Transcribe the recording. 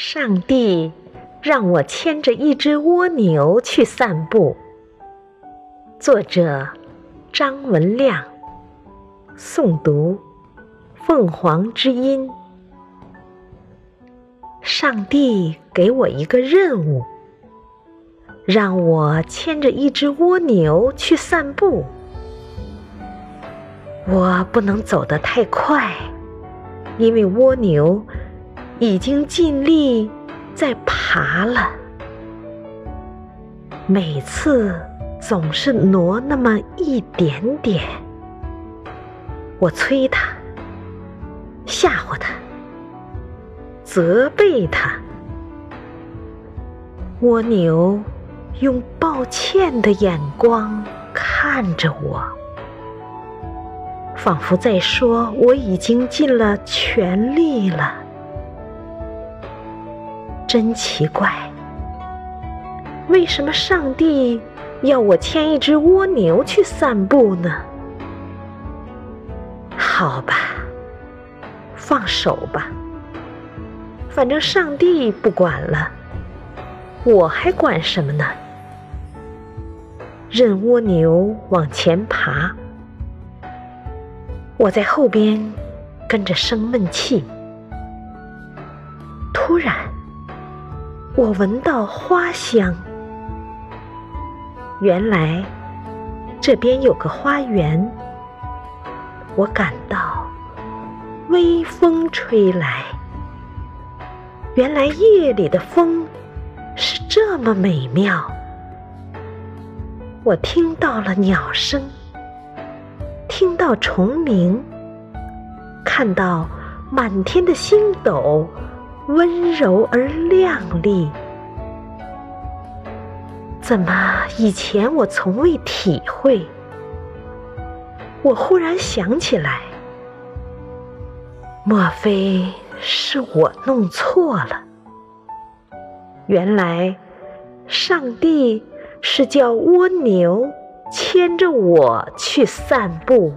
上帝让我牵着一只蜗牛去散步。作者：张文亮。诵读：凤凰之音。上帝给我一个任务，让我牵着一只蜗牛去散步。我不能走得太快，因为蜗牛。已经尽力在爬了，每次总是挪那么一点点。我催他，吓唬他，责备他。蜗牛用抱歉的眼光看着我，仿佛在说：“我已经尽了全力了。”真奇怪，为什么上帝要我牵一只蜗牛去散步呢？好吧，放手吧，反正上帝不管了，我还管什么呢？任蜗牛往前爬，我在后边跟着生闷气。突然。我闻到花香，原来这边有个花园。我感到微风吹来，原来夜里的风是这么美妙。我听到了鸟声，听到虫鸣，看到满天的星斗。温柔而亮丽，怎么以前我从未体会？我忽然想起来，莫非是我弄错了？原来，上帝是叫蜗牛牵着我去散步。